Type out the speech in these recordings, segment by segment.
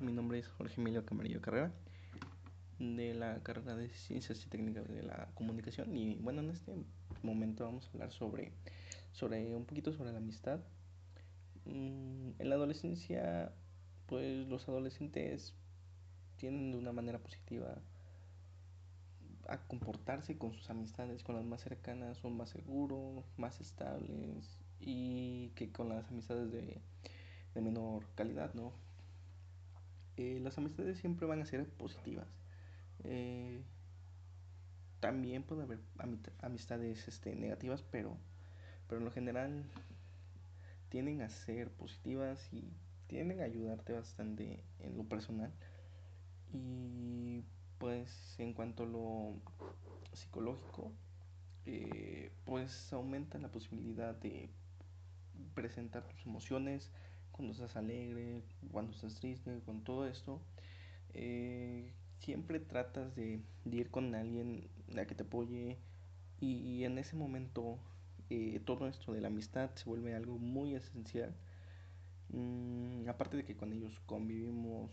Mi nombre es Jorge Emilio Camarillo Carrera, de la carrera de Ciencias y Técnicas de la Comunicación. Y bueno, en este momento vamos a hablar sobre, sobre un poquito sobre la amistad. Mm, en la adolescencia, pues los adolescentes tienen de una manera positiva a comportarse con sus amistades, con las más cercanas, son más seguros, más estables y que con las amistades de, de menor calidad, ¿no? Eh, las amistades siempre van a ser positivas. Eh, también puede haber amistades este, negativas, pero, pero en lo general tienden a ser positivas y tienden a ayudarte bastante en lo personal. Y pues en cuanto a lo psicológico, eh, pues aumenta la posibilidad de presentar tus emociones, cuando estás alegre, cuando estás triste, con todo esto, eh, siempre tratas de, ir con alguien a que te apoye y, en ese momento eh, todo esto de la amistad se vuelve algo muy esencial. Mm, aparte de que con ellos convivimos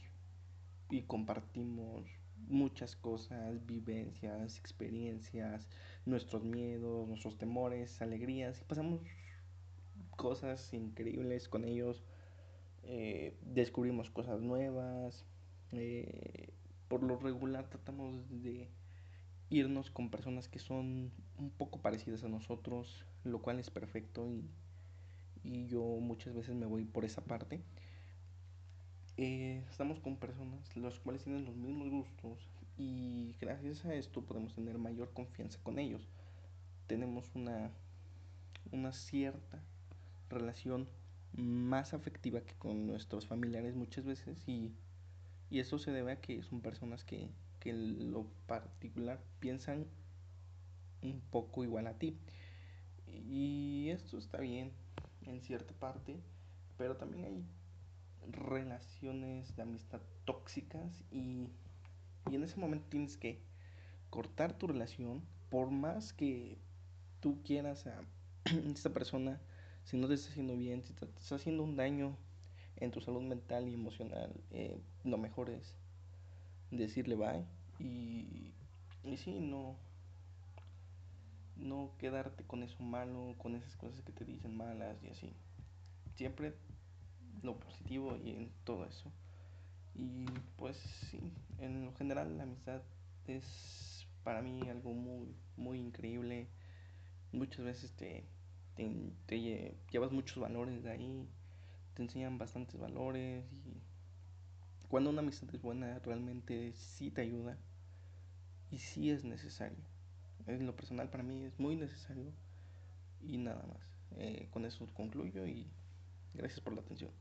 y compartimos muchas cosas, vivencias, experiencias, nuestros miedos, nuestros temores, alegrías y pasamos cosas increíbles con ellos eh, descubrimos cosas nuevas. Eh, por lo regular tratamos de irnos con personas que son un poco parecidas a nosotros, lo cual es perfecto y, y yo muchas veces me voy por esa parte. Eh, estamos con personas los cuales tienen los mismos gustos y gracias a esto podemos tener mayor confianza con ellos. Tenemos una, una cierta relación más afectiva que con nuestros familiares muchas veces y, y eso se debe a que son personas que, que en lo particular piensan un poco igual a ti. Y esto está bien en cierta parte, pero también hay relaciones de amistad tóxicas y, y en ese momento tienes que cortar tu relación por más que tú quieras a esta persona si no te está haciendo bien, si te está haciendo un daño en tu salud mental y emocional, eh, lo mejor es decirle bye y, y sí, no, no quedarte con eso malo, con esas cosas que te dicen malas y así. Siempre lo positivo y en todo eso. Y pues sí, en lo general la amistad es para mí algo muy, muy increíble. Muchas veces te llevas muchos valores de ahí, te enseñan bastantes valores y cuando una amistad es buena realmente sí te ayuda y sí es necesario. En lo personal para mí es muy necesario y nada más. Eh, con eso concluyo y gracias por la atención.